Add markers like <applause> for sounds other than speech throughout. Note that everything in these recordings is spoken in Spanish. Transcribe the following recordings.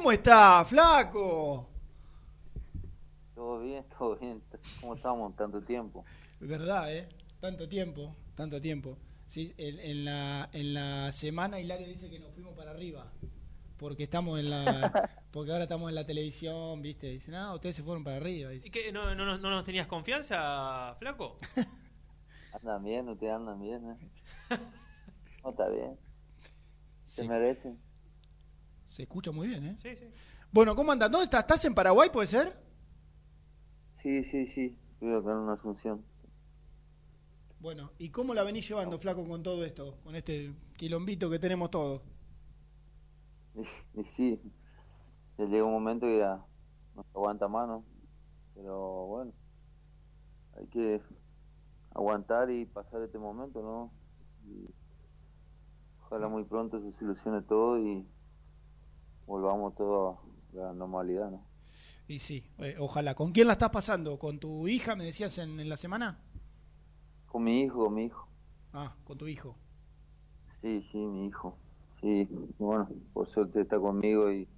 ¿Cómo está, flaco? Todo bien, <laughs> todo bien. ¿Cómo estamos tanto tiempo? Verdad, ¿eh? Tanto tiempo, tanto tiempo. Sí, en, en la, en la semana Hilario dice que nos fuimos para arriba. Porque estamos en la. <laughs> Porque ahora estamos en la televisión, ¿viste? Dicen, ah, ustedes se fueron para arriba. ¿Y qué, no, no, no nos tenías confianza, flaco? <laughs> Andan bien, ustedes andan bien, ¿eh? No, está bien. Se Sí. merecen. Se escucha muy bien, ¿eh? Sí, sí. Bueno, ¿cómo andas? ¿Dónde estás? ¿Estás en Paraguay, puede ser? Sí, sí, sí. Estoy acá en una asunción. Bueno, ¿y cómo la venís llevando, flaco, con todo esto? Con este quilombito que tenemos todos. Y, <laughs> y sí, ya llega un momento que ya no se aguanta más, ¿no? Pero bueno, hay que aguantar y pasar este momento, ¿no? Y ojalá muy pronto se solucione todo y volvamos todo a la normalidad, ¿no? Y sí, eh, ojalá. ¿Con quién la estás pasando? ¿Con tu hija, me decías en, en la semana? Con mi hijo, con mi hijo. Ah, con tu hijo. Sí, sí, mi hijo. Sí, y bueno, por suerte está conmigo y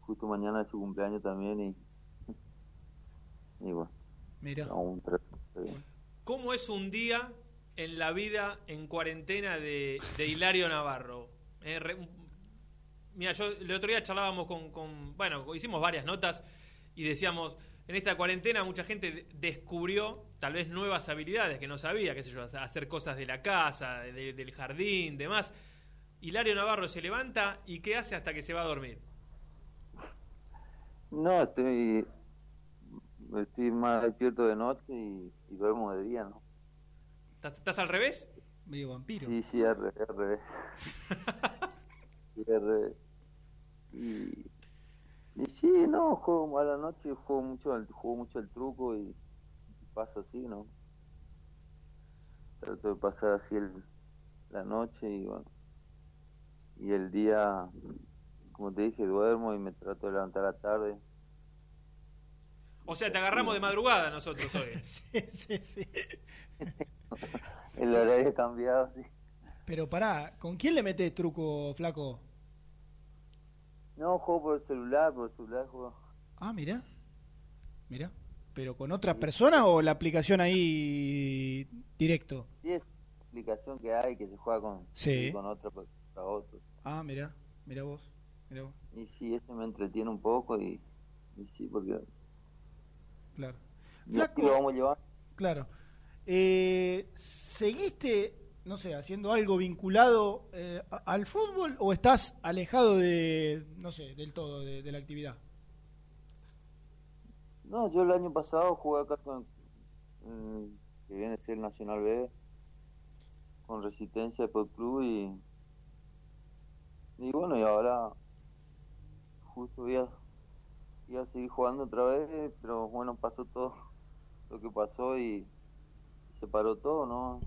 justo mañana es su cumpleaños también y, y bueno, Mira. aún ¿Cómo es un día en la vida en cuarentena de, de Hilario Navarro? Eh, re- mira, yo el otro día charlábamos con, con- Bueno, hicimos varias notas y decíamos, en esta cuarentena mucha gente de- descubrió tal vez nuevas habilidades que no sabía, qué sé yo, hacer cosas de la casa, de- del jardín, demás. Hilario Navarro se levanta y ¿qué hace hasta que se va a dormir? No, estoy, estoy más despierto de noche y, y duermo de día, ¿no? ¿Estás, estás al revés? Medio vampiro. Sí, sí, al revés, al revés. <laughs> Sí, al revés. Y, y sí, no, juego a la noche, juego mucho, al- juego mucho el truco y pasa así, ¿no? Trato de pasar así el, la noche y bueno. Y el día, como te dije, duermo y me trato de levantar a la tarde. O sea, te agarramos de madrugada nosotros hoy. <laughs> Sí, sí, sí. <laughs> El horario ha cambiado, sí. Pero pará, ¿con quién le metés truco, flaco? No, juego por el celular, por el celular juego. Ah, mira. Mira. ¿Pero con otra persona o la aplicación ahí directo? Sí, es una aplicación que hay que se juega con, Sí. con otra otro. Ah, mira. Mira vos. Mira vos. Y sí, ese me entretiene un poco y, y sí, porque Claro. lo vamos llevando. Claro. Eh, ¿Seguiste, no sé, haciendo algo vinculado eh, al fútbol o estás alejado de, no sé, del todo de, la actividad? No, yo el año pasado jugué acá con, mm, que viene a ser el Nacional B, con Resistencia por club y, y bueno, y ahora justo voy a, voy a seguir jugando otra vez, pero bueno, pasó todo lo que pasó y se paró todo, ¿no?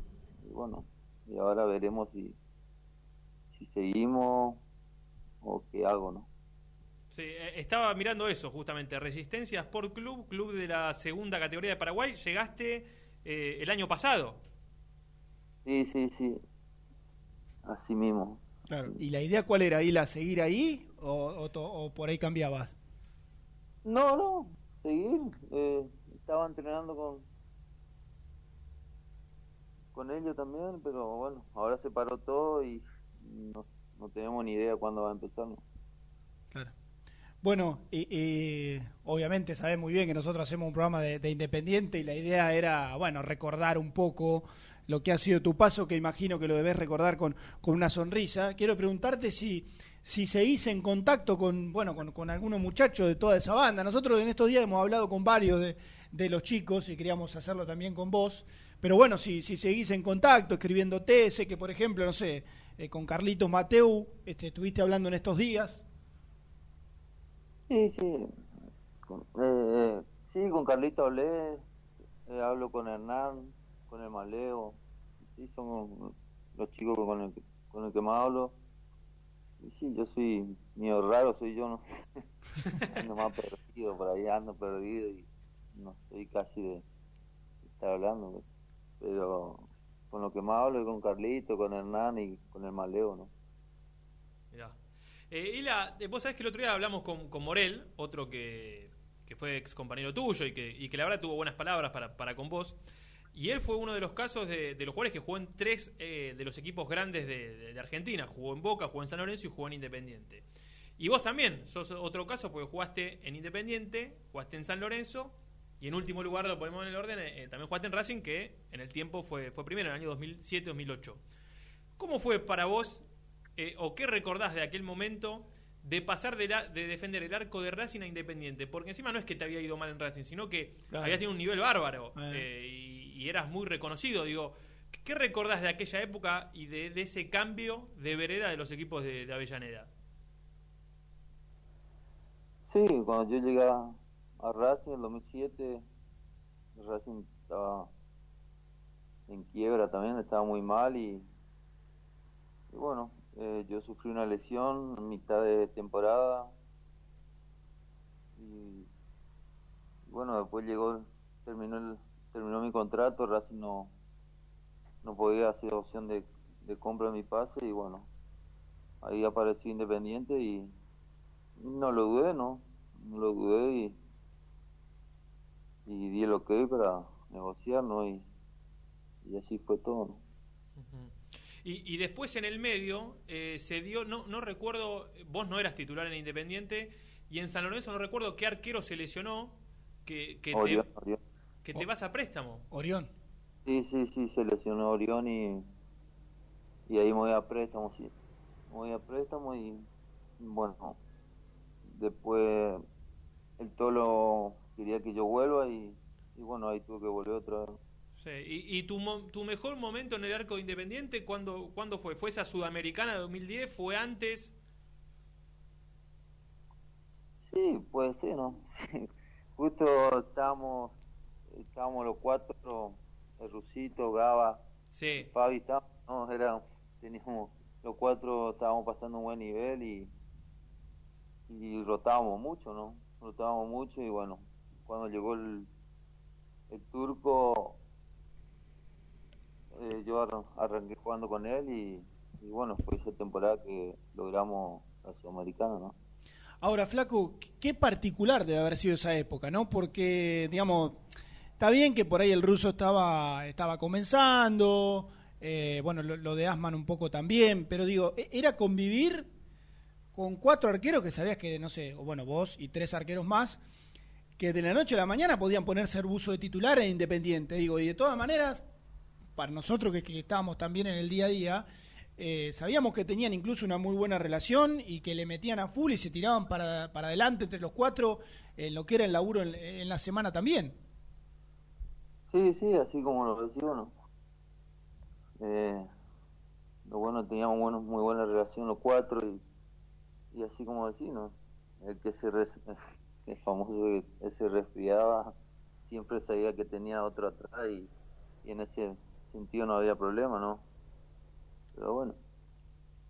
Y bueno, y ahora veremos si, si seguimos o qué hago, ¿no? Sí, eh, estaba mirando eso justamente. Resistencia Sport Club, club de la segunda categoría de Paraguay. Llegaste eh, el año pasado. Sí, sí, sí, así mismo. Claro. ¿Y la idea cuál era? ¿Ir a seguir ahí o, o to- o por ahí cambiabas? No, no, seguir. eh, estaba entrenando con con ellos también, pero bueno, ahora se paró todo y no, tenemos ni idea cuándo va a empezar. Claro. Bueno, eh, obviamente sabés muy bien que nosotros hacemos un programa de, de Independiente y la idea era, bueno, recordar un poco lo que ha sido tu paso, que imagino que lo debes recordar con, con una sonrisa. Quiero preguntarte si, si seguís en contacto con, bueno, con, con algunos muchachos de toda esa banda. Nosotros en estos días hemos hablado con varios de, de los chicos y queríamos hacerlo también con vos. Pero bueno, si, si seguís en contacto, escribiéndote, sé que por ejemplo, no sé, eh, con Carlitos Mateu, este, estuviste hablando en estos días. Sí, sí. Con, eh, sí, con Carlito hablé, eh, hablo con Hernán, con el Maleo. Sí, son los chicos con el, con el que más hablo. Y sí, yo soy medio raro, soy yo, ¿no? <laughs> ando más perdido, por ahí ando perdido y no soy casi de estar hablando. Pero con lo que más hablo es con Carlito, con Hernán y con el Maleo, ¿no? Mirá. Eh, y la, eh, vos sabés que el otro día hablamos con, con Morel, otro que, que fue ex compañero tuyo y que, y que la verdad tuvo buenas palabras para, para con vos. Y él fue uno de los casos de, de los jugadores que jugó en tres eh, de los equipos grandes de, de- de Argentina. Jugó en Boca, jugó en San Lorenzo y jugó en Independiente. Y vos también sos otro caso porque jugaste en Independiente, jugaste en San Lorenzo y en último lugar, lo ponemos en el orden, eh, también jugaste en Racing que en el tiempo fue, fue primero, en el año 2007-2008. ¿Cómo fue para vos eh, o qué recordás de aquel momento de pasar de, la- de defender el arco de Racing a Independiente? Porque encima no es que te había ido mal en Racing, sino que Claro. habías tenido un nivel bárbaro Eh. eh, y, y eras muy reconocido. Digo, ¿qué recordás de aquella época y de, de ese cambio de vereda de los equipos de, de Avellaneda? Sí, cuando yo llegué a, Racing en el 2007, Racing estaba en quiebra también, estaba muy mal y, y bueno, eh, yo sufrí una lesión en mitad de temporada y bueno, después llegó, terminó el, terminó mi contrato, Racing no, no podía hacer opción de, de compra de mi pase y bueno, ahí apareció Independiente y no lo dudé, ¿no? No lo dudé y, y di el ok para negociar, ¿no? Y, y así fue todo, ¿no? Y, y después en el medio eh, se dio, no, no recuerdo, vos no eras titular en Independiente y en San Lorenzo no recuerdo qué arquero se lesionó que, que, Orión, te, Orión. que te vas a préstamo. Orión. Sí, sí, sí, se lesionó Orión y, y ahí me voy a préstamo, sí. Me voy a préstamo y bueno, después el Tolo quería que yo vuelva y, y bueno, ahí tuve que volver otra vez. Sí, ¿Y, y tu, mejor momento en el arco de Independiente cuándo, cuándo fue? ¿Fue esa Sudamericana de 2010? ¿Fue antes? Sí, puede ser, ¿no? <laughs> Sí. Justo estábamos, estábamos los cuatro, el Rusito, Gaba, Sí. Fabi, estábamos, no, era, teníamos, los cuatro estábamos pasando un buen nivel y, y rotábamos mucho, ¿no? Rotábamos mucho y bueno, cuando llegó el, el turco, eh, yo arran- arranqué jugando con él y, bueno, fue esa temporada que logramos la Sudamericana, ¿no? Ahora, Flaco, qué particular debe haber sido esa época, ¿no? Porque, digamos, está bien que por ahí el ruso estaba, estaba comenzando, eh, bueno, lo, lo de Asman un poco también, pero digo, e- era convivir con cuatro arqueros que sabías que, no sé, o bueno, vos y tres arqueros más, que de la noche a la mañana podían ponerse buzo de titular e independiente, digo, y de todas maneras, para nosotros que, estábamos también en el día a día, eh, sabíamos que tenían incluso una muy buena relación y que le metían a full y se tiraban para, para adelante entre los cuatro lo que era el laburo en, la semana también. Sí, sí, así como lo decía. Eh, lo bueno, teníamos buenos, muy buena relación los cuatro y, y así como ¿no? El que se el famoso que se resfriaba siempre sabía que tenía otro atrás y, y en ese sentido no había problema, ¿no? Pero bueno,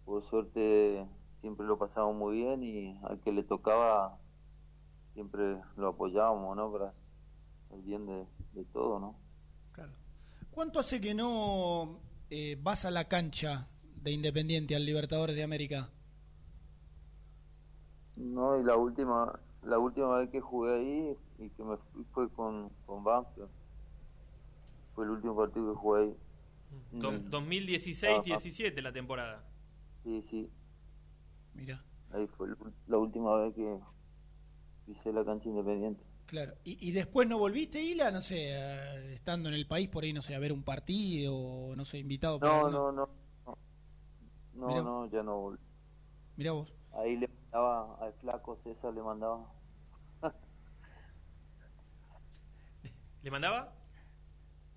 por suerte siempre lo pasábamos muy bien y al que le tocaba siempre lo apoyábamos, ¿no? Para el bien de, de todo, ¿no? Claro. ¿Cuánto hace que no eh, vas a la cancha de Independiente al Libertadores de América? No, y la última, la última vez que jugué ahí y que me fui fue con, con Banfield. Fue el último partido que jugué ahí. Do- Mm. 2016-17 la temporada. Sí, sí, Mira, ahí fue la última vez que pisé la cancha independiente. claro. ¿Y, y después no volviste, Ila? No sé, eh, estando en el país por ahí, no sé, a ver un partido, o no sé, invitado por No, no, no. No, no, Mirá. no, ya no volví. Mirá vos. Ahí le mandaba al flaco César, le mandaba. ¿Le mandaba?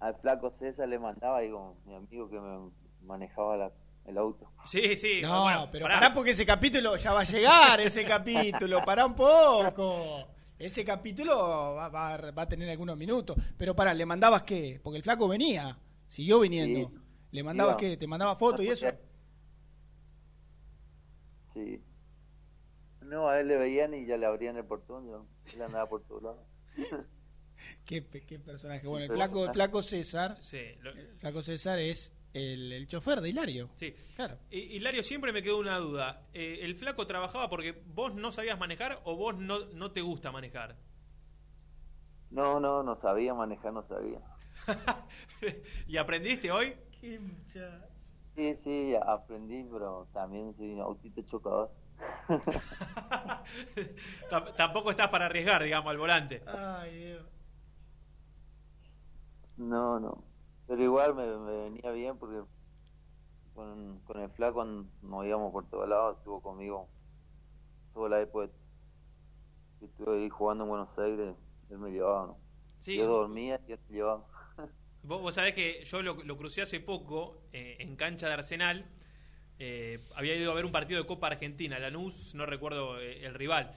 Al flaco César le mandaba, digo, mi amigo que me manejaba la- el auto. Sí, sí. No, bueno, pero pará. pará. porque ese capítulo ya va a llegar, ese <laughs> capítulo, pará un poco. Ese capítulo va, va- va a tener algunos minutos. Pero pará, ¿le mandabas qué? Porque el flaco venía, siguió viniendo. Sí. ¿Le mandabas Iba. qué? ¿Te mandaba fotos y eso? Sí. No, a él le veían y ya le abrían el portón, yo, él andaba por todos lados. <laughs> Qué, qué personaje. Bueno, el flaco, el flaco César, Sí, lo- el flaco César es el, el chofer de Hilario. Sí. Claro. Y- Hilario, siempre me quedó una duda. Eh, ¿El flaco trabajaba porque vos no sabías manejar o vos no, no te gusta manejar? No, no, no sabía manejar, no sabía. <laughs> ¿Y aprendiste hoy? Qué mucha- Sí, sí, aprendí, pero también soy un autito chocador. <laughs> Tam- Tampoco estás para arriesgar, digamos, al volante. Ay, Dios. No, no. Pero igual me, me venía bien porque con, con el flaco nos íbamos por todos lados, estuvo conmigo toda la época que estuve ahí jugando en Buenos Aires, él me llevaba, ¿no? Sí. Yo dormía y él me llevaba. <laughs> Vos, vos sabés que yo lo, lo crucé hace poco eh, en cancha de Arsenal. Eh, había ido a ver un partido de Copa Argentina, Lanús, no recuerdo eh, el rival.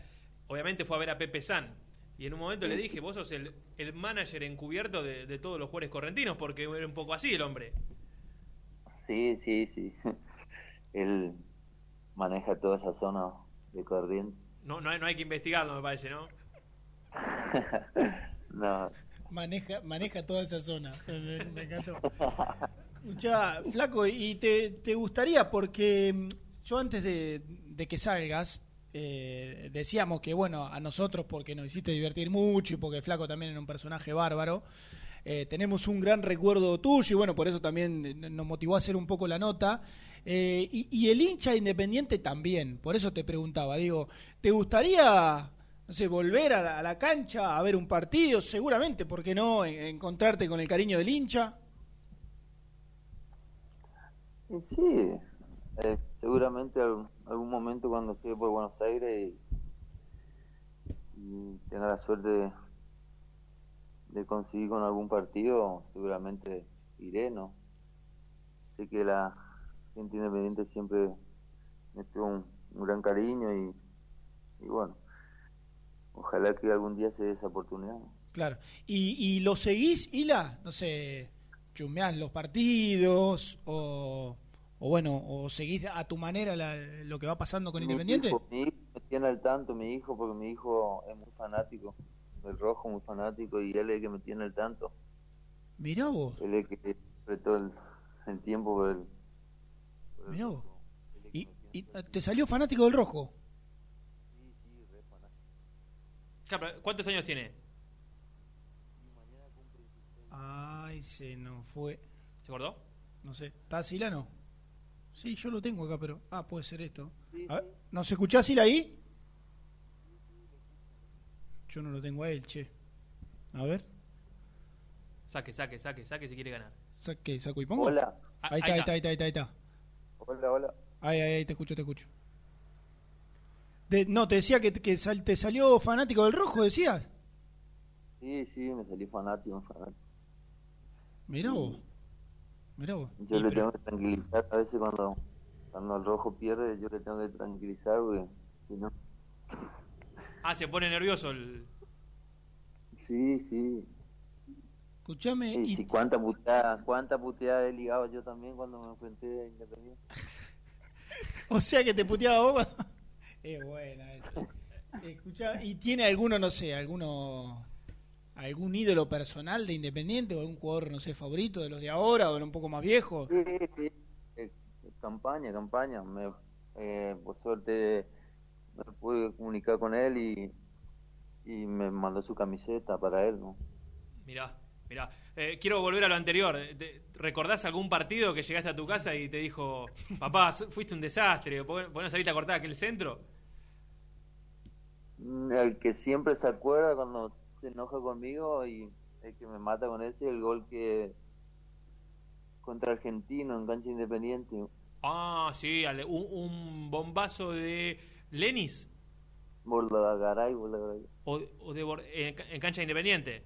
Obviamente fue a ver a Pepe San. Y en un momento le dije, vos sos el, el manager encubierto de, de todos los jugadores correntinos, porque era un poco así el hombre. Sí, sí, sí. <laughs> Él maneja toda esa zona de corriente. No, no, hay, no hay que investigarlo, me parece, ¿no? <laughs> no, Maneja, maneja toda esa zona. <laughs> Me, me encantó. Escuchá, flaco, y te, te gustaría, porque mm, yo antes de, de que salgas, eh, decíamos que, bueno, a nosotros, porque nos hiciste divertir mucho y porque flaco también era un personaje bárbaro, eh, tenemos un gran recuerdo tuyo y, bueno, por eso también nos motivó a hacer un poco la nota. Eh, y, el hincha independiente también, por eso te preguntaba, digo, ¿te gustaría no sé, volver a la, a la cancha a ver un partido, seguramente, ¿por qué no? En- encontrarte con el cariño del hincha. Sí, eh, seguramente algún, algún momento cuando esté por Buenos Aires y, tenga la suerte de, conseguir con algún partido, seguramente iré, ¿no? Sé que la gente independiente siempre me tuvo un, gran cariño y, y bueno, ojalá que algún día se dé esa oportunidad. Claro. ¿Y, y lo seguís, Hila? No sé, chumeás los partidos o, o bueno, o seguís a tu manera la- lo que va pasando con Mi Independiente? hijo, mi hijo me tiene al tanto, mi hijo, porque mi hijo es muy fanático del rojo, muy fanático, y él es el que me tiene al tanto. Mirá vos, Él es el que apretó el, el tiempo por el. por mirá vos. el que ¿Y, y te salió fanático del rojo? Sí, sí, re fanático. ¿Cuántos años tiene? Y mañana cumple 16. Ay, se nos fue. ¿Se acordó? No sé, ¿está Sila no? Sí, yo lo tengo acá, pero... Ah, puede ser esto. A ver. ¿nos escuchás Sila ahí? Yo no lo tengo a él, che. A ver, Saque, saque, saque, saque si quiere ganar. saque, saco y pongo. Hola, Ah, Ahí está, ahí está, ahí está, ahí está, ahí está. hola, hola. Ahí, ahí, ahí, te escucho, te escucho. De- no, te decía que, que sal- te salió fanático del rojo, decías. Sí, sí, me salí fanático, fanático. Mirá vos. Mirá vos. Yo Y le pero- tengo que tranquilizar a veces cuando, cuando el rojo pierde, yo le tengo que tranquilizar porque si no. Ah, se pone nervioso el... Sí, sí. Escuchame, Y y, si cuánta puteada, cuánta puteada he ligado yo también cuando me enfrenté a Independiente. <laughs> o sea que te puteaba vos. <laughs> es buena esa. Escuchá, ¿y tiene alguno, no sé, alguno, algún ídolo personal de Independiente o algún jugador, no sé, favorito de los de ahora o de un poco más viejo? Sí, sí. Eh, campaña, campaña. Me, eh, por suerte me pude comunicar con él y, y me mandó su camiseta para él, ¿no? Mirá, mirá. Eh, quiero volver a lo anterior. Te- ¿Recordás algún partido que llegaste a tu casa y te dijo, papá, <laughs> fuiste un desastre, ¿por por qué no saliste a cortar aquel centro? Mm, El que siempre se acuerda cuando se enoja conmigo y el que me mata con ese, el gol que contra Argentino en cancha independiente. Ah, sí, un, un bombazo de Lenis Bordagaray, Bordagaray. o, o de Bor- en, en cancha independiente.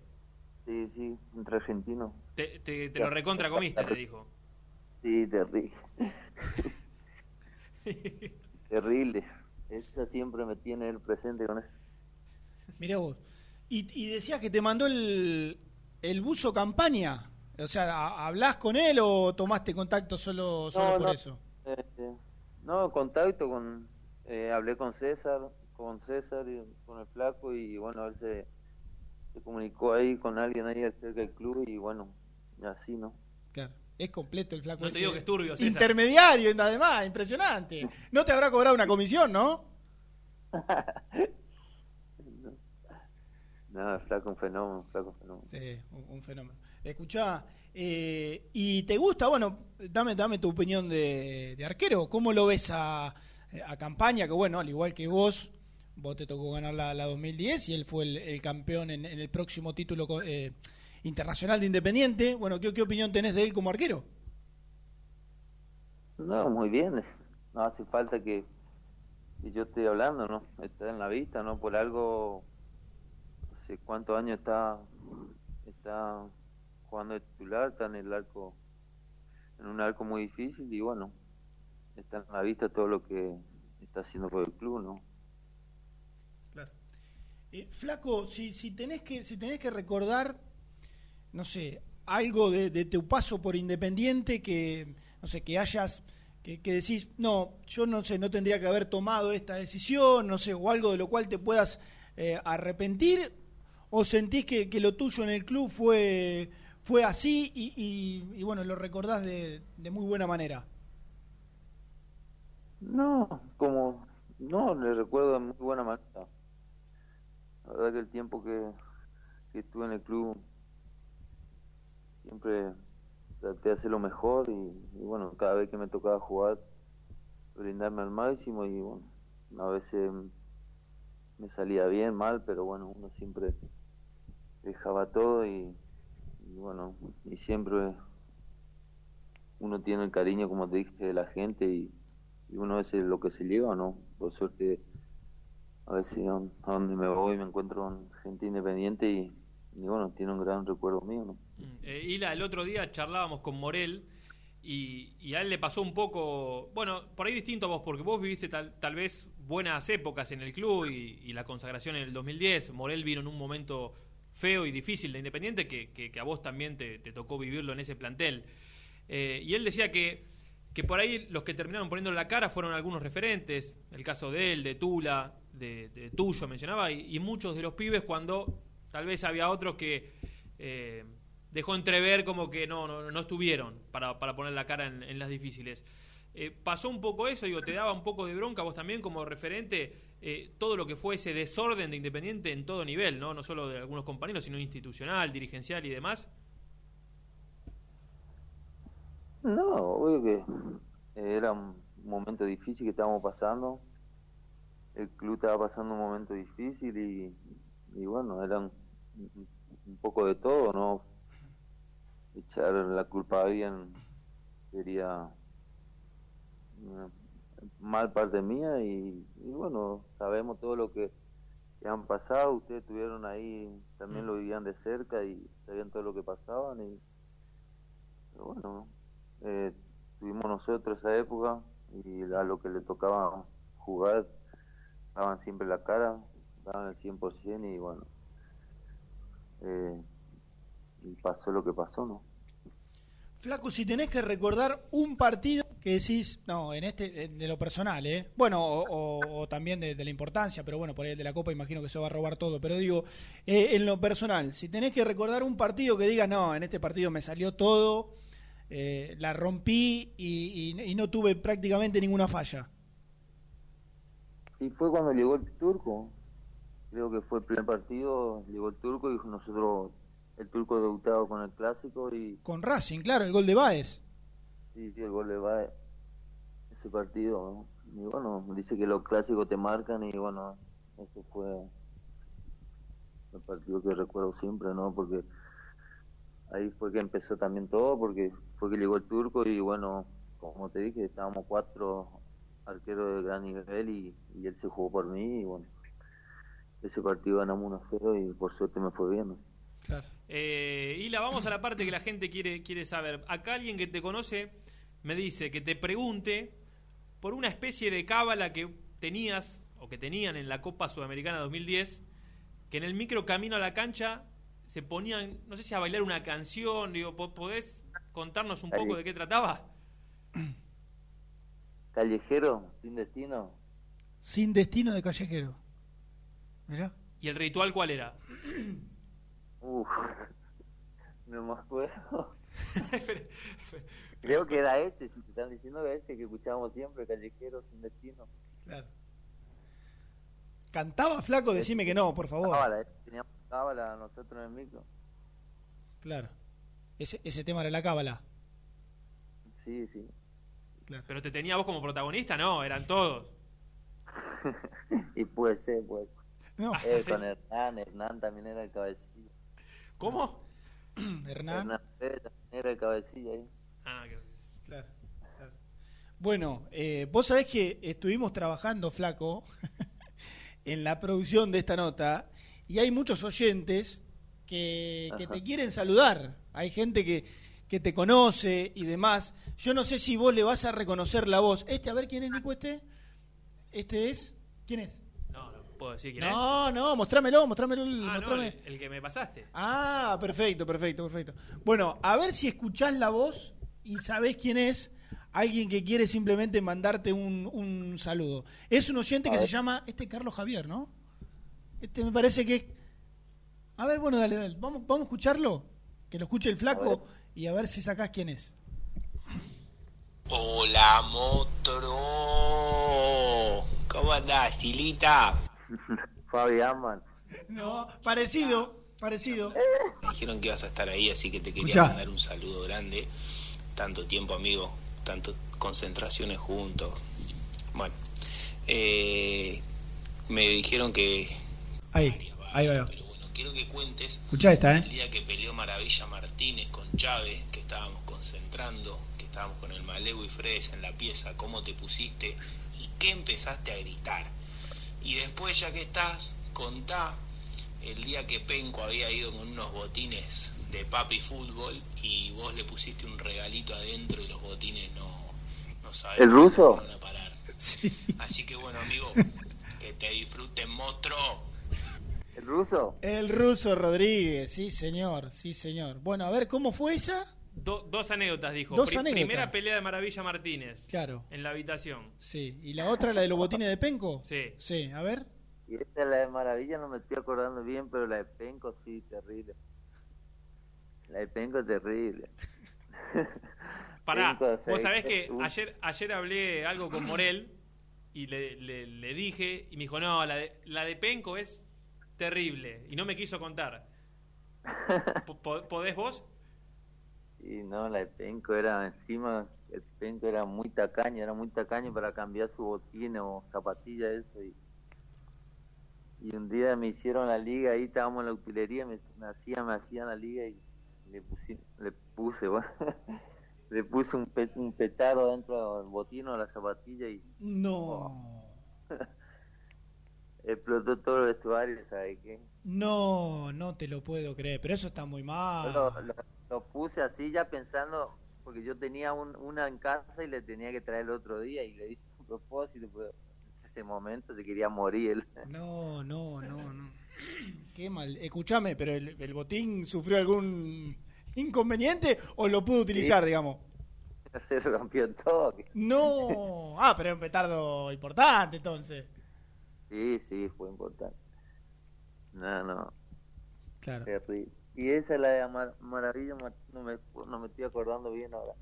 Sí, sí, contra Argentino. Te, te- te lo recontra comiste, le dijo. Sí, terrible. <laughs> terrible. Esa siempre me tiene él presente con eso. Mirá vos. Y, y decías que te mandó el, el buzo campaña. O sea, ¿ha- ¿hablás con él o tomaste contacto solo, solo No, por no. eso? Eh, no, contacto con... eh, hablé con César, con César y con el flaco y bueno, él se, se comunicó ahí con alguien ahí cerca del club y bueno, y así, ¿no? Claro. Es completo el flaco. No te ese. digo que es turbio, César. Intermediario, además, impresionante. <laughs> No te habrá cobrado una comisión, ¿no? <laughs> No, es flaco un fenómeno, flaco un fenómeno. Sí, un, un fenómeno. Escuchá, eh, ¿y te gusta? Bueno, dame, dame tu opinión de, de arquero. ¿Cómo lo ves a, a Campaña? Que bueno, al igual que vos, vos te tocó ganar la, la 2010 y él fue el, el campeón en, en el próximo título eh, internacional de Independiente. Bueno, ¿qué, ¿qué opinión tenés de él como arquero? No, muy bien. No hace falta que, yo esté hablando, ¿no? Está en la vista, ¿no? Por algo, cuántos años está, está jugando de titular, está en el arco, en un arco muy difícil y bueno, está en la vista todo lo que está haciendo por el club, ¿no? Claro. Eh, Flaco, si, si, tenés que, si tenés que recordar, no sé, algo de, de tu paso por Independiente que, no sé, que hayas, que, que decís, no, yo no sé, no tendría que haber tomado esta decisión, no sé, o algo de lo cual te puedas eh, arrepentir, o sentís que, que lo tuyo en el club fue, fue así y, y- bueno, lo recordás de, de muy buena manera. No, como, no, le recuerdo de muy buena manera. La verdad que el tiempo que, que estuve en el club siempre traté de hacer lo mejor y bueno, cada vez que me tocaba jugar, brindarme al máximo y bueno, a veces me salía bien, mal, pero bueno, uno siempre dejaba todo y, bueno, y siempre uno tiene el cariño, como te dije, de la gente y, y uno es lo que se lleva, ¿no? Por suerte, a veces a donde me voy me encuentro con gente independiente y, y bueno, tiene un gran recuerdo mío, ¿no? Mm, eh, Hila, el otro día charlábamos con Morel y, y a él le pasó un poco, bueno, por ahí distinto a vos, porque vos viviste tal, tal vez buenas épocas en el club y, y la consagración en el 2010. Morel vino en un momento feo y difícil de Independiente que, que- a vos también te, tocó vivirlo en ese plantel. Eh, y él decía que, que por ahí los que terminaron poniendo la cara fueron algunos referentes, el caso de él, de Tula, de, Tuyo mencionaba, y, muchos de los pibes cuando tal vez había otros que eh, dejó entrever como que no, no, no estuvieron para, para poner la cara en, en las difíciles. Eh, pasó un poco eso, digo, te daba un poco de bronca vos también como referente eh, todo lo que fue ese desorden de Independiente en todo nivel, ¿no? no solo de algunos compañeros, sino institucional, dirigencial y demás. No, obvio que eh, era un momento difícil que estábamos pasando. El club estaba pasando un momento difícil y, bueno, era un, un- poco de todo, ¿no? Echar la culpa a alguien sería mal parte mía y, y bueno, sabemos todo lo que, que han pasado. Ustedes estuvieron ahí, también lo vivían de cerca y sabían todo lo que pasaban y pero bueno, eh, tuvimos nosotros esa época y a lo que le tocaba jugar daban siempre la cara, daban el 100% y bueno, eh, y pasó lo que pasó, ¿no? Flaco, si tenés que recordar un partido que decís, no, en este, eh, de lo personal, ¿eh? Bueno, o, o- o también de, de la importancia, pero bueno, por ahí el de la Copa imagino que se va a robar todo, pero digo, eh, en lo personal, si tenés que recordar un partido que digas, no, en este partido me salió todo, eh, la rompí y, y- y no tuve prácticamente ninguna falla. Y fue cuando llegó el turco, creo que fue el primer partido, llegó el turco y nosotros, el turco debutaba con el clásico y Con Racing, claro, el gol de Baez. Sí, sí, el gol le va ese partido. Y bueno, dice que los clásicos te marcan y bueno, ese fue el partido que recuerdo siempre, ¿no? Porque ahí fue que empezó también todo, porque fue que llegó el turco y bueno, como te dije, estábamos cuatro arqueros de gran nivel y, él se jugó por mí y bueno, ese partido ganamos 1-0 y por suerte me fue bien. Claro. Eh, y la vamos a la parte que la gente quiere, quiere saber. Acá alguien que te conoce me dice que te pregunte por una especie de cábala que tenías o que tenían en la Copa Sudamericana 2010, que en el micro camino a la cancha se ponían, no sé si a bailar una canción, digo, ¿po- ¿podés contarnos un poco de qué trataba? Callejero, sin destino, Sin destino de callejero. Mirá. ¿Y el ritual cuál era? Uf, no me acuerdo. <laughs> <laughs> Creo que era ese, si te están diciendo que ese que escuchábamos siempre, Callejero sin destino. Claro. ¿Cantaba flaco? Decime que no, por favor. Cábala, eh, teníamos cábala nosotros en el micro. Claro. Ese, ese tema era la cábala. Sí, sí. Claro. Pero te tenía vos como protagonista, no, eran todos. <laughs> y puede ser, pues. No. Eh, <laughs> con Hernán, Hernán también era el cabecilla. ¿Cómo? <clears throat> Hernán. Hernán era el cabecilla ahí. Ah, Claro, claro. Bueno, eh, vos sabés que estuvimos trabajando, Flaco, <laughs> en la producción de esta nota y hay muchos oyentes que, te quieren saludar. Hay gente que, que te conoce y demás. Yo no sé si vos le vas a reconocer la voz. Este, a ver quién es, Nico, este. Este es. ¿Quién es? No, no puedo decir quién es. No, no, mostrámelo, mostrámelo. Ah, no, el, el que me pasaste. Ah, perfecto, perfecto, perfecto. Bueno, a ver si escuchás la voz y sabés quién es. Alguien que quiere simplemente mandarte un, un saludo. Es un oyente A que se llama este Carlos Javier, ¿no? Este me parece que es... A ver, bueno, dale, dale. Vamos, vamos a escucharlo. Que lo escuche el flaco y a ver si sacás quién es. Hola, Motro. ¿Cómo andás, Silita? <laughs> Fabi Amman. <laughs> No, parecido, parecido. Me dijeron que ibas a estar ahí, así que te quería Escuchá. mandar un saludo grande. Tanto tiempo, amigo, tanto concentraciones juntos. Bueno, eh, me dijeron que... Ahí, varias, ahí va. Pero bueno, quiero que cuentes Escuchá esta, el ¿eh? día que peleó Maravilla Martínez con Chávez, que estábamos concentrando, que estábamos con el Maleu y Fredes en la pieza, cómo te pusiste y qué empezaste a gritar. Y después, ya que estás, contá el día que Penco había ido con unos botines de papi fútbol y vos le pusiste un regalito adentro y los botines no, no saben ¿El ruso? a parar. Sí. Así que bueno, amigo, <laughs> que te disfruten, monstruo. ¿El ruso? El ruso Rodríguez, sí señor, sí señor. Bueno, a ver, ¿cómo fue esa? Do- dos anécdotas, dijo. Dos Pri- anécdotas. Primera pelea de Maravilla Martínez. Claro. En la habitación. Sí. ¿Y la otra, la de los botines de Penco? Sí. Sí, a ver. Y esta la de Maravilla no me estoy acordando bien, pero la de Penco sí, terrible. La de Penco terrible. <laughs> Pará, Penco, vos sí, sabés que uh, ayer, ayer hablé algo con Morel y le, le- le dije y me dijo, no, la de, la de Penco es terrible y no me quiso contar. <laughs> Po- po- ¿Podés vos? Y no, la de Penco era encima, el Penco era muy tacaño, era muy tacaño para cambiar su botín o zapatilla, eso. Y, y un día me hicieron la liga, ahí estábamos en la utilería, me, me hacían, me hacían la liga y le, pusi- le puse, bueno, <laughs> le puse un, pe- un petardo dentro del botín o la zapatilla y No. <laughs> explotó todo el vestuario, ¿sabes qué? No, no te lo puedo creer, pero eso está muy mal. Lo, lo- lo puse así ya pensando, porque yo tenía un- una en casa y le tenía que traer el otro día y le hice un propósito, pero ese momento se quería morir él. No, no, no, no. Qué mal. Escúchame, pero el, el botín sufrió algún inconveniente o lo pudo utilizar, digamos. <laughs> se rompió todo. No. Ah, pero era un petardo importante entonces. Sí, sí, fue importante. No, no, Claro. Y esa es la de Mar- Maravilla, ma- no me, no me estoy acordando bien ahora.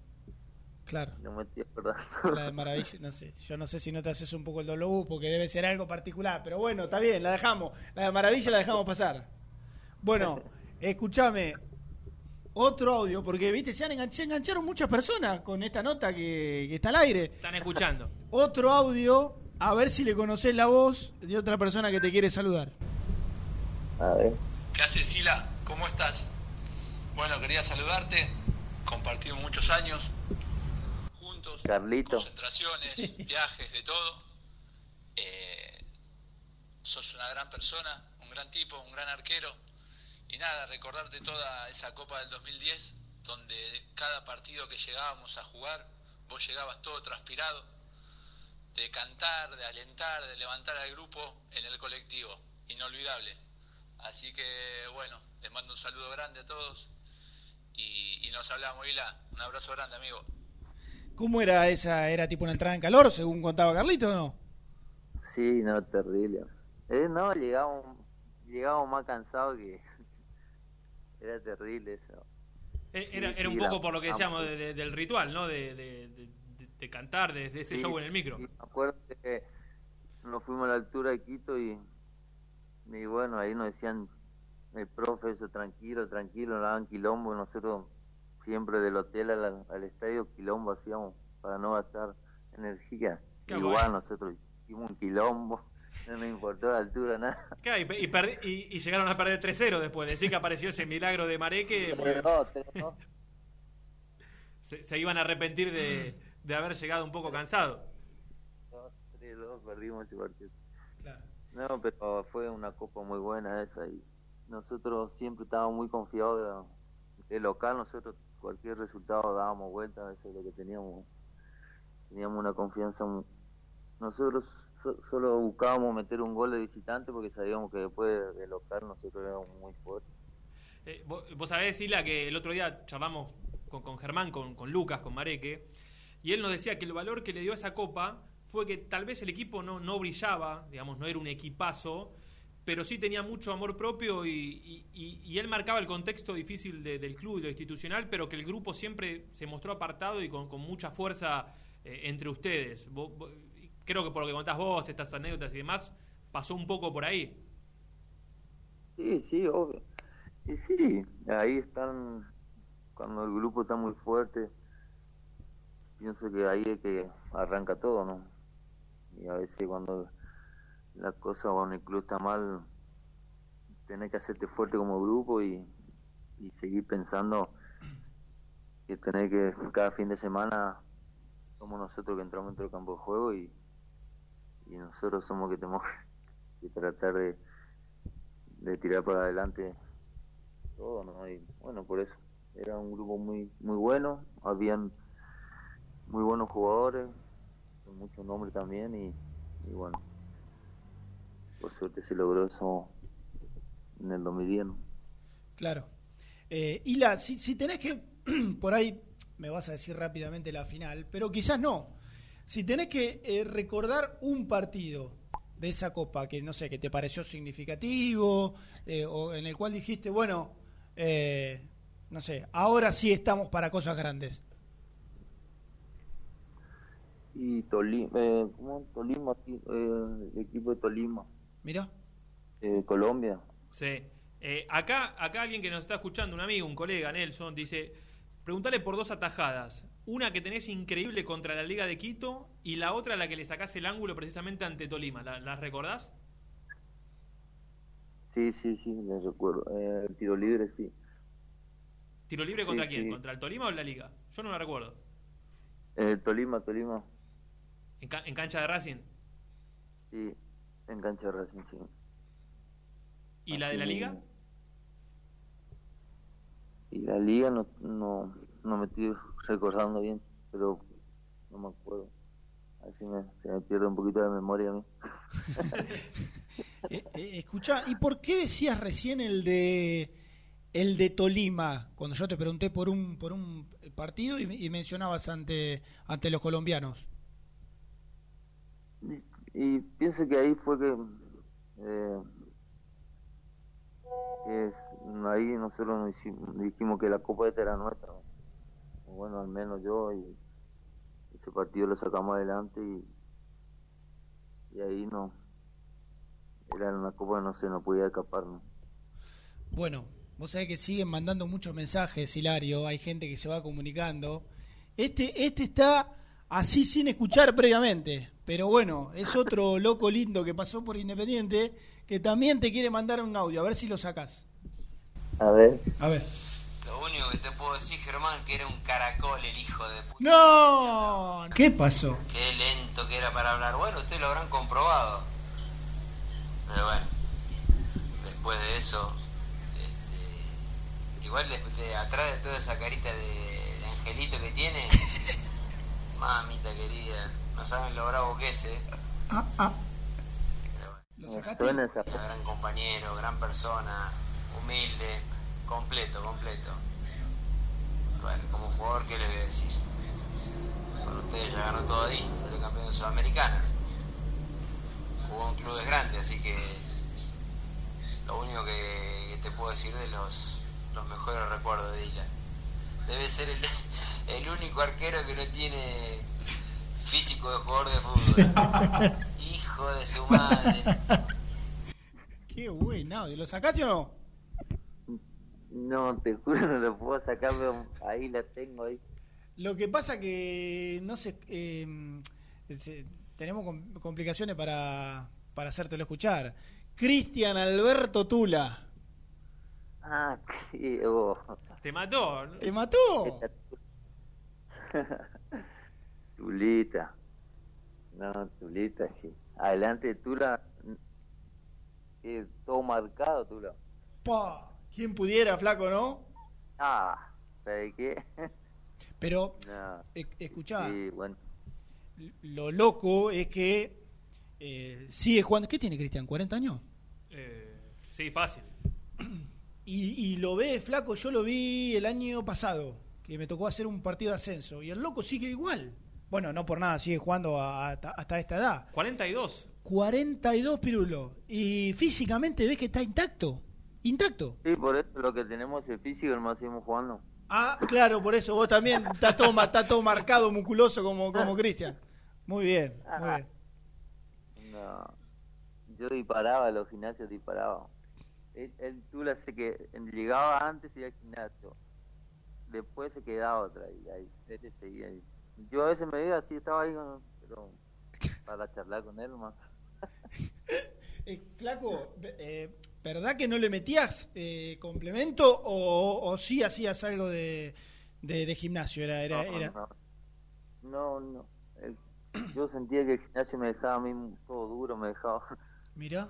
Claro. No me estoy acordando. La de maravilla, no sé. Yo no sé si no te haces un poco el W porque debe ser algo particular. Pero bueno, está bien, la dejamos. La de maravilla la dejamos pasar. Bueno, escúchame. Otro audio, porque viste, se, han engan- se engancharon muchas personas con esta nota que, que está al aire. Están escuchando. Otro audio, a ver si le conocés la voz de otra persona que te quiere saludar. A ver. ¿Qué haces, Sila? ¿Cómo estás? Bueno, quería saludarte. Compartimos muchos años juntos. Carlito. Concentraciones, viajes, de todo. Eh, sos una gran persona, un gran tipo, un gran arquero. Y nada, recordarte toda esa Copa del 2010, donde cada partido que llegábamos a jugar, vos llegabas todo transpirado, de cantar, de alentar, de levantar al grupo en el colectivo. Inolvidable. Así que bueno, les mando un saludo grande a todos y, y nos hablamos, Hila. Un abrazo grande, amigo. ¿Cómo era esa? ¿Era tipo una entrada en calor, según contaba Carlito o no? Sí, no, terrible. Eh, no, llegamos, llegamos más cansados que... <laughs> Era terrible eso. Eh, Era, era un poco por lo que decíamos de- de- del ritual, ¿no? De, de- de- de cantar, de, de ese Sí, show en el micro. sí, me acuerdo que nos fuimos a la altura de Quito y, y bueno, ahí nos decían el profe, eso tranquilo, tranquilo, nos daban quilombo, y nosotros siempre del hotel al, al estadio quilombo hacíamos para no gastar energía. Qué Igual bueno. nosotros hicimos un quilombo, no nos importó la altura, nada. Claro, y, pe- y perdi- y- y llegaron a perder 3-0 después. Decir que apareció ese milagro de Mareque. porque Pero no, pero no. se, se iban a arrepentir de, de haber llegado un poco cansado. Dos, tres, dos, perdimos ese partido. Claro. No, pero fue una copa muy buena esa y nosotros siempre estábamos muy confiados de, de local, nosotros cualquier resultado dábamos vuelta, eso es lo que teníamos, teníamos una confianza, nosotros so- solo buscábamos meter un gol de visitante porque sabíamos que después de local nosotros éramos muy fuertes. Eh, vos, vos sabés, Sila, que el otro día charlamos con, con Germán, con, con Lucas, con Mareque, y él nos decía que el valor que le dio a esa copa fue que tal vez el equipo no, no brillaba, digamos, no era un equipazo, pero sí tenía mucho amor propio y, y- él marcaba el contexto difícil de- del club y lo institucional, pero que el grupo siempre se mostró apartado y con, con mucha fuerza eh, entre ustedes. Vos- vos- creo que por lo que contás vos, estas anécdotas y demás, pasó un poco por ahí. Sí, sí, obvio. Y sí, ahí están, cuando el grupo está muy fuerte, pienso que ahí es que arranca todo, ¿no? Y a veces cuando la cosa o en el club está mal, tenés que hacerte fuerte como grupo y, y seguir pensando que tenés que cada fin de semana somos nosotros que entramos dentro del campo de juego y, y nosotros somos que tenemos <laughs> que tratar de, de tirar para adelante todo, ¿no? Y bueno, por eso era un grupo muy muy bueno, habían muy buenos jugadores, con mucho nombre también y bueno, por suerte se logró eso en el 2010, ¿no? Claro. Eh, Hila, si, si tenés que, <clears throat> por ahí me vas a decir rápidamente la final, pero quizás no. Si tenés que eh, recordar un partido de esa copa que no sé, que te pareció significativo, eh, o en el cual dijiste, bueno, eh, no sé, ahora sí estamos para cosas grandes. Y Tolima, eh. Tolima, eh, el equipo de Tolima, Mira, eh, Colombia. Sí. Eh, acá, acá alguien que nos está escuchando, un amigo, un colega, Nelson, dice, preguntale por dos atajadas. Una que tenés increíble contra la Liga de Quito y la otra la que le sacás el ángulo precisamente ante Tolima. ¿La, ¿Las recordás? Sí, sí, sí, les recuerdo. Eh, el tiro libre, sí. ¿Tiro libre contra Sí, quién? sí. ¿Contra el Tolima o la Liga? Yo no la recuerdo. Eh, Tolima, Tolima, ¿En, ca- en cancha de Racing? sí, en cancha de Racing, sí. ¿Y la de la Liga? Y la liga no, no, no me estoy recordando bien, pero no me acuerdo. Así me, se me pierde un poquito de memoria a mí. <laughs> eh, eh, escuchá, ¿y por qué decías recién el de el de Tolima cuando yo te pregunté por un por un partido y, y mencionabas ante ante los colombianos? Y, pienso que ahí fue que, eh, es- ahí nosotros nos hicimos- dijimos que la Copa esta era nuestra. Bueno, al menos yo y ese partido lo sacamos adelante y, y ahí no era una copa que no se nos podía escapar. ¿no? Bueno, vos sabés que siguen mandando muchos mensajes, Hilario, hay gente que se va comunicando. Este, este está así sin escuchar previamente, pero bueno, es otro <laughs> loco lindo que pasó por Independiente que también te quiere mandar un audio, a ver si lo sacás. A ver. A ver. Lo único que te puedo decir, Germán, que era un caracol el hijo de puta. ¡No! ¿Qué pasó? Qué lento que era para hablar. Bueno, ustedes lo habrán comprobado. Pero bueno, después de eso, este, igual escuché atrás de toda esa carita de, de angelito que tiene. <laughs> Mamita querida, no saben lo bravo que es, ¿eh? Ah, ah. Un gran compañero, gran persona, humilde, completo, completo. Bueno, como jugador, ¿qué les voy a decir? Con ustedes ya ganó todo ahí, salió campeón de Sudamericana. Jugó en clubes grandes, así que lo único que, que te puedo decir de los, los mejores recuerdos de Dylan. Debe ser el, <laughs> el único arquero que no tiene físico de jugador de fútbol. Hijo de su madre. Qué buen audio. ¿Lo sacaste o no? No, te juro, no lo puedo sacar, pero ahí la tengo ahí. Lo que pasa que, no sé, eh, se- tenemos com- complicaciones para, para hacértelo escuchar. Cristian Alberto Tula. Ah, qué... oh. Te mató. ¿no? ¿Te mató? <laughs> Tulita. No, Tulita, sí. Adelante, Tula. eh, todo marcado, Tula. Pa, ¿Quién pudiera, flaco, no? Ah, ¿sabes qué? Pero, <laughs> no. e- escuchá, Sí, bueno. lo loco es que eh, sigue jugando. ¿Qué tiene Cristian? ¿40 años? Eh, sí, fácil. <clears throat> Y, y lo ve, flaco, yo lo vi el año pasado, que me tocó hacer un partido de ascenso. Y el loco sigue igual. Bueno, no por nada, sigue jugando a- hasta, hasta esta edad. 42. 42 pirulos. Y físicamente ves que está intacto. Intacto. Sí, por eso lo que tenemos es el físico, nomás seguimos jugando. Ah, claro, por eso vos también estás todo, está todo marcado, musculoso como, como Cristian. Muy bien, muy bien. No. Yo disparaba, los gimnasios disparaba. El, el Tula se que llegaba antes y al gimnasio. Después se quedaba otra y ahí él seguía ahí. Yo a veces me veía así, estaba ahí, con- pero para charlar con él más. <laughs> Eh, flaco, eh, ¿verdad que no le metías eh, complemento o, o sí hacías algo de, de, de gimnasio? Era, era, no, era... no, no, no. El- yo sentía que el gimnasio me dejaba a mí todo duro, me dejaba. Mirá.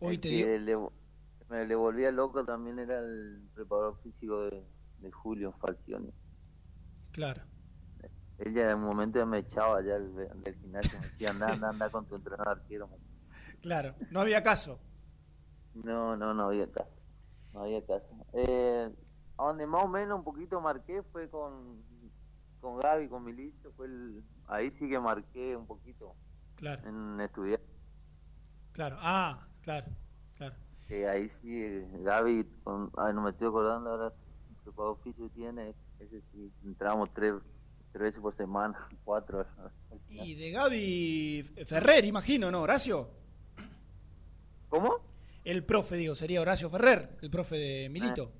Hoy El te digo. le, me le volvía loco también era el preparador físico de, de Julio Falcioni. Claro. Él ya en un momento ya me echaba ya del, del gimnasio, me decía, anda, anda, anda con tu entrenador arquero. Claro, no había caso. No, no, no había caso, no había caso. Eh, donde más o menos un poquito marqué fue con, con Gaby, con Milito, fue el, ahí sí que marqué un poquito Claro, en estudiar. claro. Ah, claro, claro. Que ahí sí, eh, Gaby, con, ay, no me estoy acordando ahora, el preparador físico tiene, ese sí, entramos tres, tres veces por semana, <laughs> cuatro. Y de Gaby Ferrer, imagino, ¿no, Horacio? ¿Cómo? El profe, digo, sería Horacio Ferrer, el profe de Milito.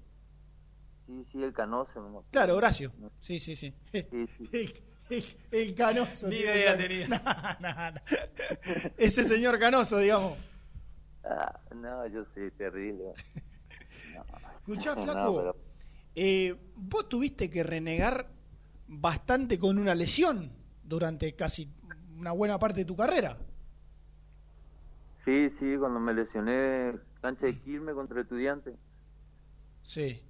Sí, sí, el canoso. me acuerdo. Claro, Horacio. Sí, sí, sí. Sí, sí. <laughs> El, el- el canoso. Ni idea tenía. <laughs> No, no, no. Ese señor canoso, digamos. Ah, no, yo soy terrible. No, Escuchá, no, flaco. pero- eh, vos tuviste que renegar bastante con una lesión durante casi una buena parte de tu carrera. Sí, sí, cuando me lesioné, cancha de Quilmes contra estudiantes. Sí.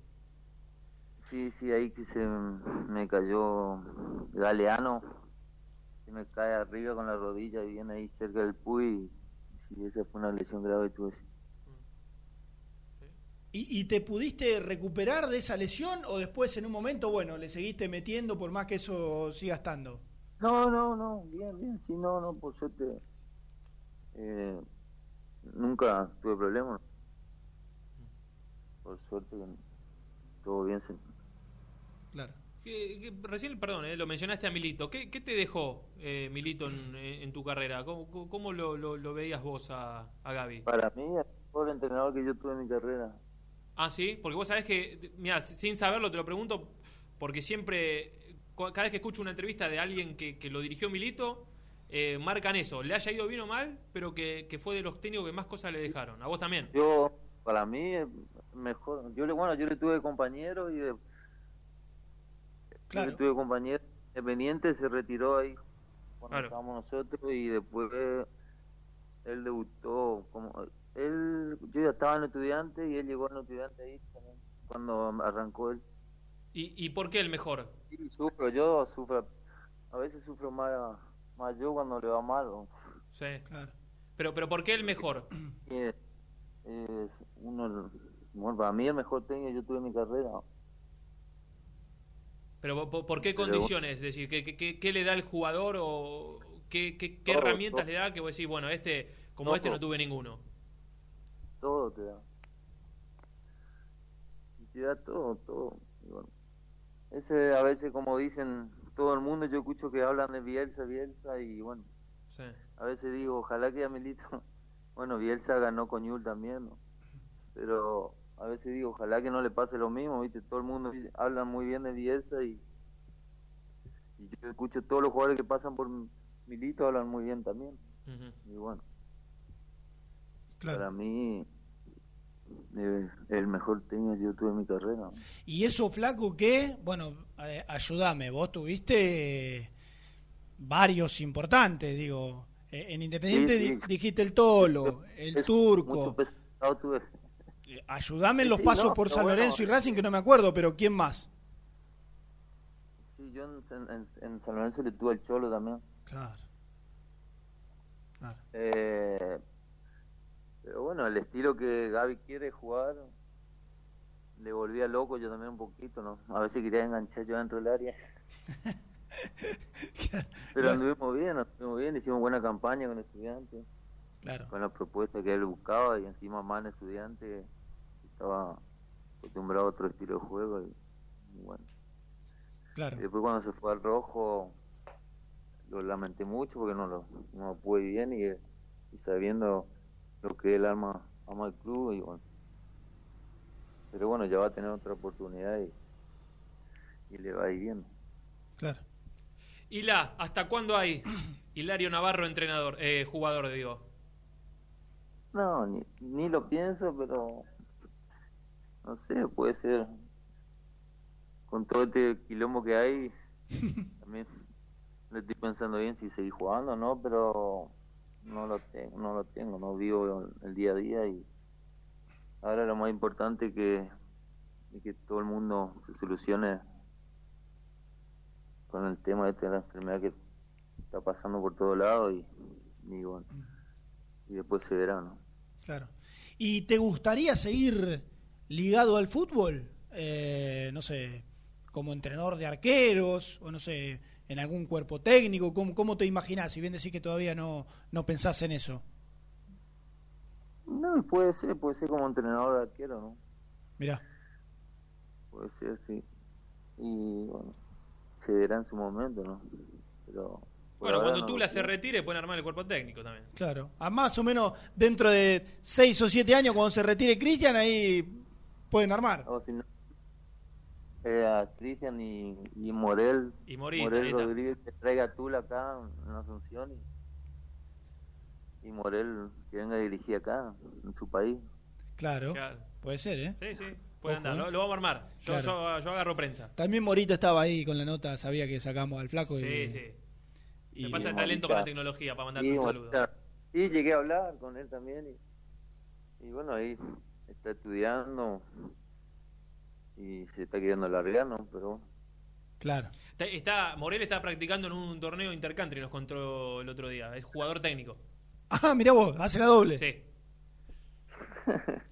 Sí, sí, ahí que se me cayó Galeano. Se me cae arriba con la rodilla, bien ahí cerca del Puy. Y sí, esa fue una lesión grave tuve. ¿Y, y te pudiste recuperar de esa lesión o después en un momento, bueno, le seguiste metiendo por más que eso siga estando? No, no, no, bien, bien, sí, no, no, por suerte. Eh, nunca tuve problemas. Por suerte, todo bien. se- Claro. Que- que recién, perdón, eh, lo mencionaste a Milito. ¿Qué, qué te dejó eh, Milito en, en tu carrera? ¿Cómo, cómo- cómo lo, lo- lo veías vos a, a Gaby? Para mí, el mejor entrenador que yo tuve en mi carrera. Ah, sí, porque vos sabés que, mira, sin saberlo te lo pregunto, porque siempre, cada vez que escucho una entrevista de alguien que, que lo dirigió Milito, eh, marcan eso, le haya ido bien o mal, pero que, que fue de los técnicos que más cosas le dejaron. A vos también. Yo, para mí, es mejor. Yo le, bueno, yo le tuve compañero y de, yo le tuve compañero independiente, se retiró ahí cuando Claro. estábamos nosotros y después él debutó como él yo ya estaba en estudiante y él llegó en estudiante ahí también, cuando arrancó él ¿Y, ¿Y por qué el mejor? sí, sufro yo sufro a veces sufro más más yo cuando le va mal Sí. Claro. Pero, pero ¿por qué el mejor? es, es uno bueno, para mí el mejor técnico yo tuve en mi carrera Pero ¿por, qué condiciones? Es decir, ¿qué, qué- qué- le da el jugador o qué, qué- qué Todo, herramientas todo. le da que vos decís, bueno, este, como este no tuve ninguno? Todo te da y te da todo todo y bueno ese a veces como dicen todo el mundo, yo escucho que hablan de Bielsa, Bielsa y bueno, Sí. a veces digo, ojalá que a Milito, <laughs> bueno, Bielsa ganó con Yul también, ¿no? pero a veces digo, ojalá que no le pase lo mismo, ¿viste? Todo el mundo habla muy bien de Bielsa y, y yo escucho todos los jugadores que pasan por Milito hablan muy bien también. Y bueno, Claro. para mí es el mejor técnico que yo tuve en mi carrera. Y eso, flaco, que, bueno, eh, ayúdame, vos tuviste eh, varios importantes, digo. Eh, en Independiente Sí, sí. di- dijiste el Tolo, el Es- Turco. pesado tuve. Eh, Ayudame en los Sí, pasos no, por San bueno, Lorenzo y Racing, que no me acuerdo, pero ¿quién más? Sí, yo en, en- en San Lorenzo le tuve al Cholo también. Claro. Claro. Eh, pero bueno, el estilo que Gaby quiere jugar le volvía loco yo también un poquito, ¿no? A veces quería enganchar yo dentro del área. <laughs> Pero anduvimos bien, anduvimos bien, hicimos buena campaña con estudiantes, Claro. con la propuesta que él buscaba y encima más estudiante estaba acostumbrado a otro estilo de juego y, y bueno. Claro. Y después cuando se fue al rojo lo lamenté mucho porque no lo, no pude bien y, y sabiendo lo que él ama, ama el club y bueno. Pero bueno, ya va a tener otra oportunidad y, y le va a ir bien. Claro. Hila, ¿hasta cuándo hay <clears throat> Hilario Navarro entrenador, eh, jugador, digo? No, ni, ni lo pienso, pero no sé, puede ser con todo este quilombo que hay, <laughs> también le estoy pensando bien si seguir jugando o no, pero no lo tengo, no lo tengo, no vivo el día a día y ahora lo más importante que, es que todo el mundo se solucione con el tema este de la enfermedad que está pasando por todos lados y, y bueno, y después se verá, ¿no? Claro. ¿Y te gustaría seguir ligado al fútbol? Eh, no sé, como entrenador de arqueros, o no sé, en algún cuerpo técnico. ¿Cómo, cómo te imaginás? Si bien decís que todavía no, no pensás en eso. No, puede ser, puede ser como entrenador de arquero, ¿no? Mirá. Puede ser, sí. Y bueno, se verá en su momento, ¿no? Pero. Bueno, cuando no tú lo la se retire, pueden armar el cuerpo técnico también. Claro. A más o menos dentro de seis o siete años, cuando se retire Cristian, ahí pueden armar. O si no, eh, a Cristian y, y Morel. Y Morín, Morel. Rodríguez que traiga a Tula acá en Asunción y, y Morel que venga a dirigir acá, en su país. Claro. Claro. Puede ser, ¿eh? Sí, sí, puede Ojo, andar, eh. lo, lo vamos a armar. Yo, Claro. yo, yo agarro prensa. También Morita estaba ahí con la nota, sabía que sacamos al flaco. y- Sí, sí. y- Me pasa el Morita. talento con la tecnología para mandarte Sí, un saludo. sí, llegué a hablar con él también y, y bueno, ahí está estudiando y se está queriendo largar, ¿no? Pero bueno, Claro. Está, está- Morel está practicando en un torneo intercountry, nos contó el otro día. Es jugador técnico. Ah, mira vos, hace la doble. Sí. <laughs>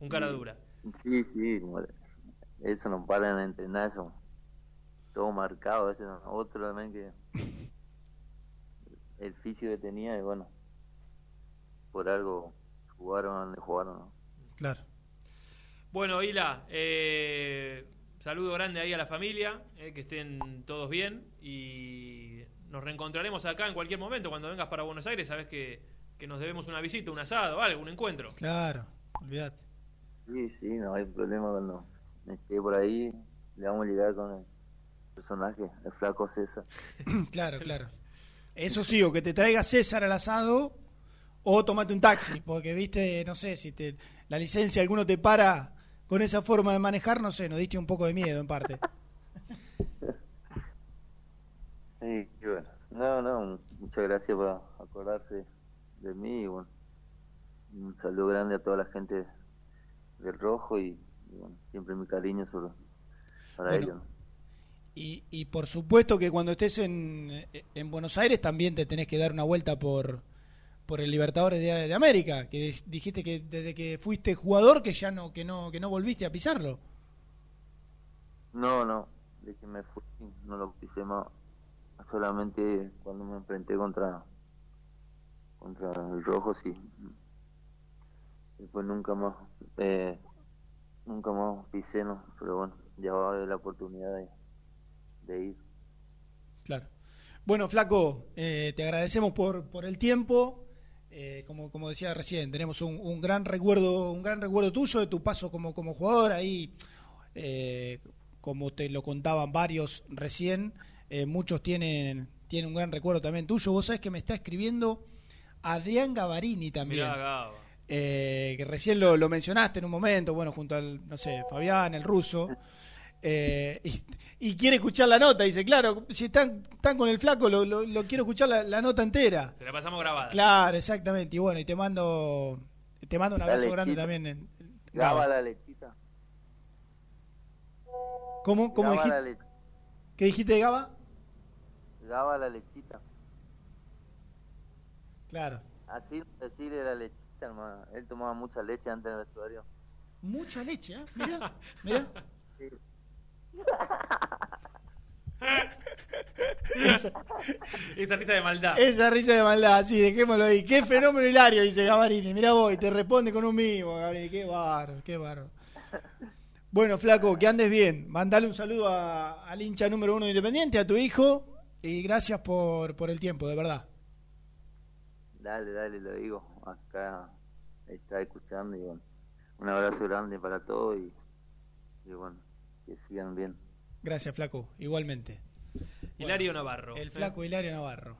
Un cara dura. sí, sí, eso no paran de entrenar, eso todo marcado, ese otro también que <laughs> el físico que tenía y bueno, por algo jugaron donde jugaron, ¿no? Claro. Bueno, Hila, eh, saludo grande ahí a la familia, eh, que estén todos bien y nos reencontraremos acá en cualquier momento cuando vengas para Buenos Aires. Sabes que, que nos debemos una visita, un asado, algo, un encuentro. Claro, olvídate. Sí, sí, no hay problema cuando esté por ahí, le vamos a llegar con el personaje, el flaco César. <clears throat> claro, claro. Eso sí, o que te traiga César al asado o tomate un taxi, porque viste, no sé, si te, la licencia alguno te para con esa forma de manejar, no sé, nos diste un poco de miedo en parte. <laughs> Sí, bueno. No, no, muchas gracias por acordarse de mí y bueno, un saludo grande a toda la gente del Rojo y, y bueno, siempre mi cariño sobre, para Bueno. ellos. Y, y por supuesto que cuando estés en, en Buenos Aires también te tenés que dar una vuelta por, por el Libertadores de, de América, que dijiste que desde que fuiste jugador que ya no, que no, que no volviste a pisarlo. No, no, de que me fui, no lo pisé más, solamente cuando me enfrenté contra contra el Rojo, sí. Después nunca más, eh, nunca más pisé, no, pero bueno, ya va a haber la oportunidad de, de ir. Claro. Bueno, Flaco, eh, te agradecemos por, por el tiempo. Eh, como, como decía recién, tenemos un, un, gran recuerdo, un gran recuerdo tuyo de tu paso como, como jugador ahí, eh, como te lo contaban varios recién, eh, muchos tienen, tienen un gran recuerdo también tuyo. Vos sabés que me está escribiendo Adrián Gavarini también. Mirá, eh, que recién lo, lo mencionaste en un momento, bueno, junto al, no sé, Fabián, el ruso, eh, y, y quiere escuchar la nota, dice, claro, si están, están con el flaco, lo, lo- lo quiero escuchar la, la nota entera. Se la pasamos grabada. Claro, exactamente, y bueno, y te mando, te mando un Dale, abrazo grande también. en- Graba Gaba. la lechita. ¿Cómo, cómo Graba la, dijiste? le- ¿Qué dijiste, Gaba? graba la lechita. Claro. Así decirle la lechita, hermano. Él tomaba mucha leche antes del vestuario. Mucha leche, ¿eh? Mirá, mirá. <laughs> Sí. Esa, <laughs> Esa risa de maldad. esa risa de maldad, sí, dejémoslo ahí. Qué fenómeno hilario, dice Gavarini. Mirá vos, y te responde con un mimo, Gavarini. Qué bárbaro, qué bárbaro. Bueno, flaco, que andes bien. Mandale un saludo a- al hincha número uno de Independiente, a tu hijo, y gracias por, por el tiempo, de verdad. Dale, dale, lo digo. Acá está escuchando y bueno. Un abrazo grande para todos y, y bueno, que sigan bien. Gracias, flaco, igualmente. Hilario Navarro. El flaco Hilario Navarro.